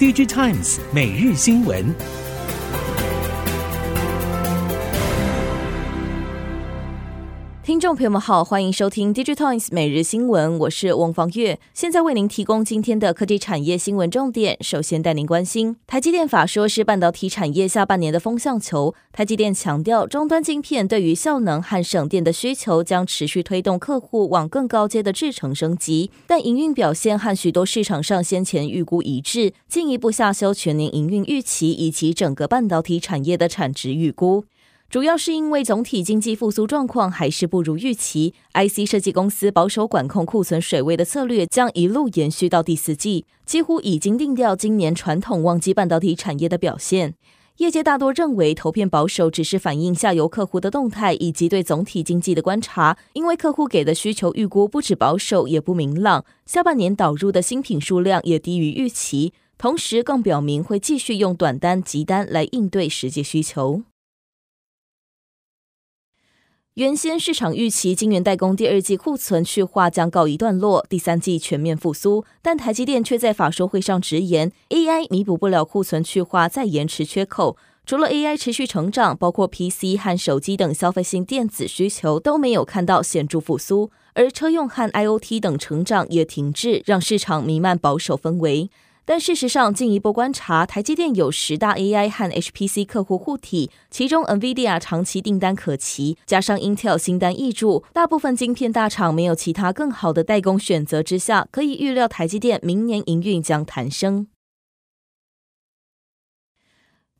DJ Times 每日新闻。听众朋友们好，欢迎收听 DigiTimes 每日新闻，我是翁方月，现在为您提供今天的科技产业新闻重点。首先带您关心，台积电法说是半导体产业下半年的风向球。台积电强调，终端晶片对于效能和省电的需求将持续推动客户往更高阶的制程升级，但营运表现和许多市场上先前预估一致，进一步下修全年营运预期以及整个半导体产业的产值预估。主要是因为总体经济复苏状况还是不如预期，IC 设计公司保守管控库存水位的策略将一路延续到第四季，几乎已经定调今年传统旺季半导体产业的表现。业界大多认为投片保守只是反映下游客户的动态以及对总体经济的观察，因为客户给的需求预估不止保守也不明朗，下半年导入的新品数量也低于预期，同时更表明会继续用短单急单来应对实际需求。原先市场预期晶圆代工第二季库存去化将告一段落，第三季全面复苏，但台积电却在法说会上直言，AI 弥补不了库存去化再延迟缺口。除了 AI 持续成长，包括 PC 和手机等消费性电子需求都没有看到显著复苏，而车用和 IoT 等成长也停滞，让市场弥漫保守氛围。但事实上，进一步观察，台积电有十大 AI 和 HPC 客户护体，其中 NVIDIA 长期订单可期，加上 Intel 新单易注，大部分晶片大厂没有其他更好的代工选择之下，可以预料台积电明年营运将弹升。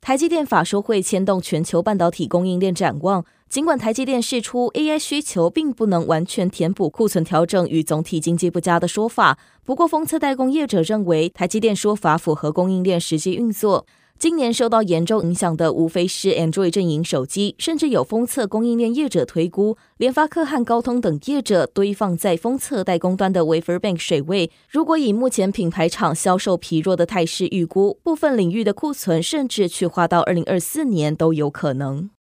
台积电法说会牵动全球半导体供应链展望。尽管台积电释出 AI 需求并不能完全填补库存调整与总体经济不佳的说法，不过封测代工业者认为台积电说法符合供应链实际运作。今年受到严重影响的无非是 Android 阵营手机，甚至有封测供应链业者推估，联发科和高通等业者堆放在封测代工端的 Wafer Bank 水位，如果以目前品牌厂销售疲弱的态势预估，部分领域的库存甚至去化到二零二四年都有可能。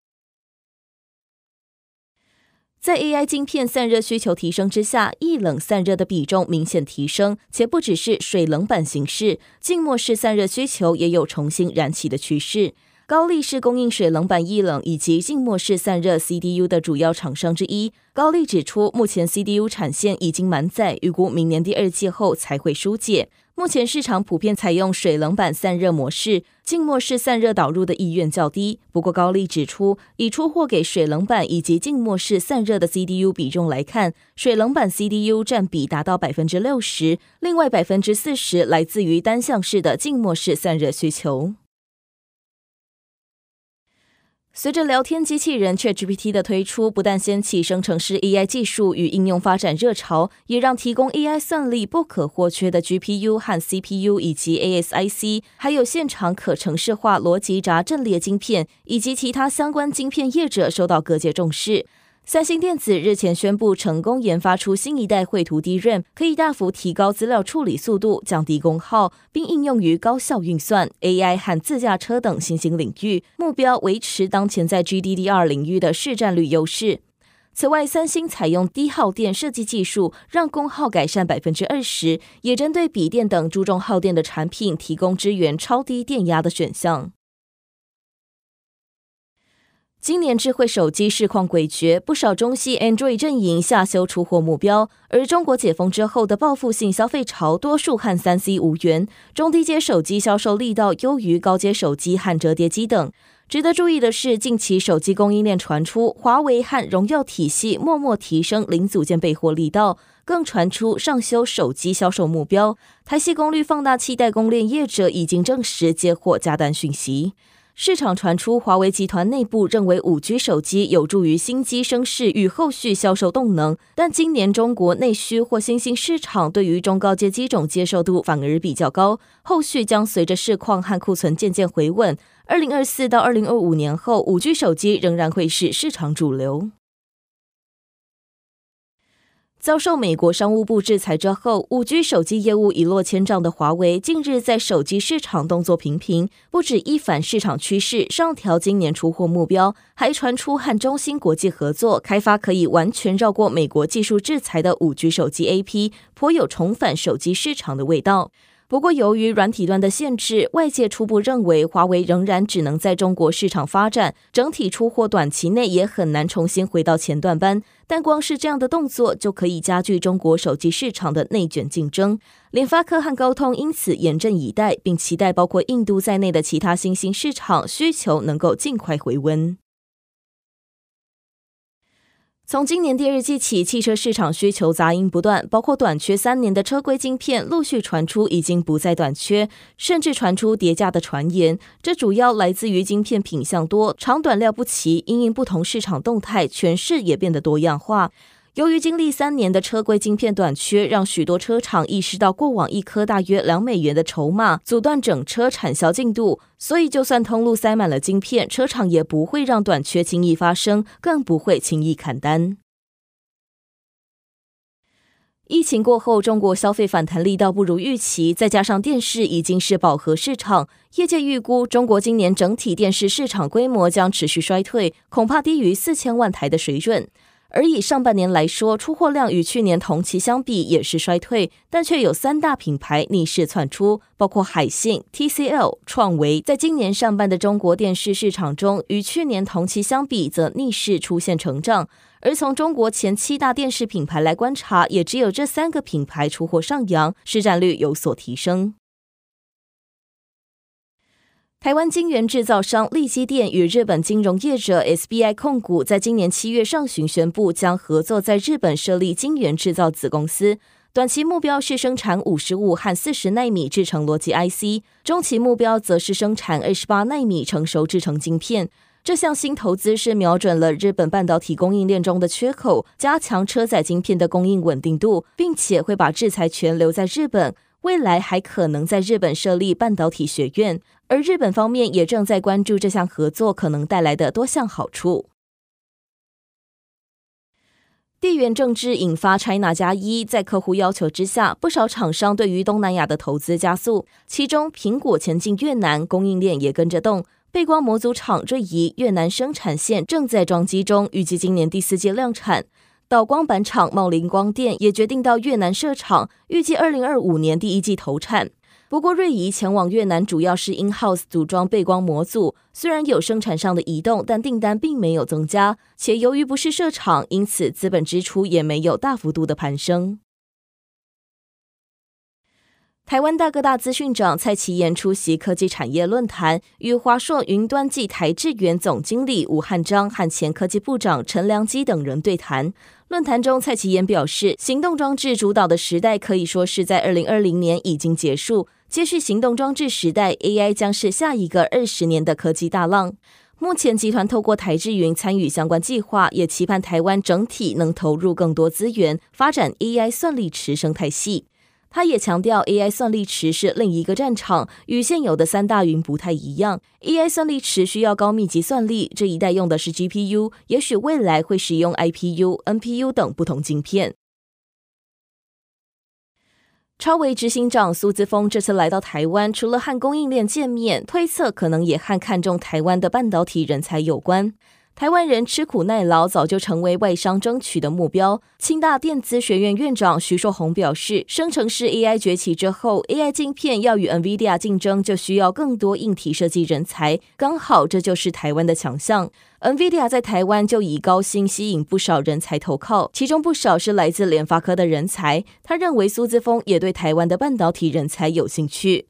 在 AI 晶片散热需求提升之下，液冷散热的比重明显提升，且不只是水冷板形式，静默式散热需求也有重新燃起的趋势。高力是供应水冷板液冷以及静默式散热 CDU 的主要厂商之一。高力指出，目前 CDU 产线已经满载，预估明年第二季后才会疏解。目前市场普遍采用水冷板散热模式，静默式散热导入的意愿较低。不过高力指出，以出货给水冷板以及静默式散热的 CDU 比重来看，水冷板 CDU 占比达到百分之六十，另外百分之四十来自于单向式的静默式散热需求。随着聊天机器人 ChatGPT 的推出，不但掀起生成式 AI 技术与应用发展热潮，也让提供 AI 算力不可或缺的 GPU 和 CPU 以及 ASIC，还有现场可程式化逻辑闸阵列晶片以及其他相关晶片业者受到各界重视。三星电子日前宣布成功研发出新一代绘图 DRAM，可以大幅提高资料处理速度、降低功耗，并应用于高效运算、AI 和自驾车等新兴领域。目标维持当前在 GDDR 领域的市占率优势。此外，三星采用低耗电设计技术，让功耗改善百分之二十，也针对笔电等注重耗电的产品提供支援超低电压的选项。今年智慧手机市况诡谲，不少中系 Android 阵营下修出货目标，而中国解封之后的报复性消费潮，多数和三 C 无缘。中低阶手机销售力道优于高阶手机和折叠机等。值得注意的是，近期手机供应链传出华为和荣耀体系默默提升零组件备货力道，更传出上修手机销售目标。台系功率放大器代工链业者已经证实接获加单讯息。市场传出，华为集团内部认为五 G 手机有助于新机升势与后续销售动能，但今年中国内需或新兴市场对于中高阶机种接受度反而比较高，后续将随着市况和库存渐渐回稳，二零二四到二零二五年后，五 G 手机仍然会是市场主流。遭受美国商务部制裁之后五 G 手机业务一落千丈的华为，近日在手机市场动作频频，不止一反市场趋势上调今年出货目标，还传出和中芯国际合作开发可以完全绕过美国技术制裁的五 G 手机 AP，颇有重返手机市场的味道。不过，由于软体端的限制，外界初步认为华为仍然只能在中国市场发展，整体出货短期内也很难重新回到前段班。但光是这样的动作就可以加剧中国手机市场的内卷竞争。联发科和高通因此严阵以待，并期待包括印度在内的其他新兴市场需求能够尽快回温。从今年第二季起，汽车市场需求杂音不断，包括短缺三年的车规晶片陆续传出，已经不再短缺，甚至传出叠价的传言。这主要来自于晶片品相多，长短料不齐，因应不同市场动态，诠释也变得多样化。由于经历三年的车规晶片短缺，让许多车厂意识到过往一颗大约两美元的筹码阻断整车产销进度，所以就算通路塞满了晶片，车厂也不会让短缺轻易发生，更不会轻易砍单。疫情过后，中国消费反弹力道不如预期，再加上电视已经是饱和市场，业界预估中国今年整体电视市场规模将持续衰退，恐怕低于四千万台的水准。而以上半年来说，出货量与去年同期相比也是衰退，但却有三大品牌逆势窜出，包括海信、TCL、创维。在今年上半的中国电视市场中，与去年同期相比，则逆势出现成长。而从中国前七大电视品牌来观察，也只有这三个品牌出货上扬，市占率有所提升。台湾晶圆制造商力积电与日本金融业者 SBI 控股在今年七月上旬宣布，将合作在日本设立晶圆制造子公司。短期目标是生产五十五和四十奈米制成逻辑 IC，中期目标则是生产二十八奈米成熟制成晶片。这项新投资是瞄准了日本半导体供应链中的缺口，加强车载晶片的供应稳定度，并且会把制裁权留在日本。未来还可能在日本设立半导体学院，而日本方面也正在关注这项合作可能带来的多项好处。地缘政治引发 China 加一，在客户要求之下，不少厂商对于东南亚的投资加速，其中苹果前进越南，供应链也跟着动。背光模组厂瑞仪越南生产线正在装机中，预计今年第四季量产。导光板厂茂林光电也决定到越南设厂，预计二零二五年第一季投产。不过，瑞仪前往越南主要是 in-house 组装背光模组，虽然有生产上的移动，但订单并没有增加。且由于不是设厂，因此资本支出也没有大幅度的攀升。台湾大哥大资讯长蔡奇妍出席科技产业论坛，与华硕云端暨台智源总经理吴汉章和前科技部长陈良基等人对谈。论坛中，蔡奇妍表示，行动装置主导的时代可以说是在二零二零年已经结束，接续行动装置时代，AI 将是下一个二十年的科技大浪。目前集团透过台智云参与相关计划，也期盼台湾整体能投入更多资源，发展 AI 算力池生态系。他也强调，AI 算力池是另一个战场，与现有的三大云不太一样。AI 算力池需要高密集算力，这一代用的是 GPU，也许未来会使用 IPU、NPU 等不同晶片。超微执行长苏姿丰这次来到台湾，除了和供应链见面，推测可能也和看中台湾的半导体人才有关。台湾人吃苦耐劳，早就成为外商争取的目标。清大电子学院院长徐硕宏表示，生成式 AI 崛起之后，AI 晶片要与 NVIDIA 竞争，就需要更多硬体设计人才。刚好这就是台湾的强项。NVIDIA 在台湾就以高薪吸引不少人才投靠，其中不少是来自联发科的人才。他认为苏姿丰也对台湾的半导体人才有兴趣。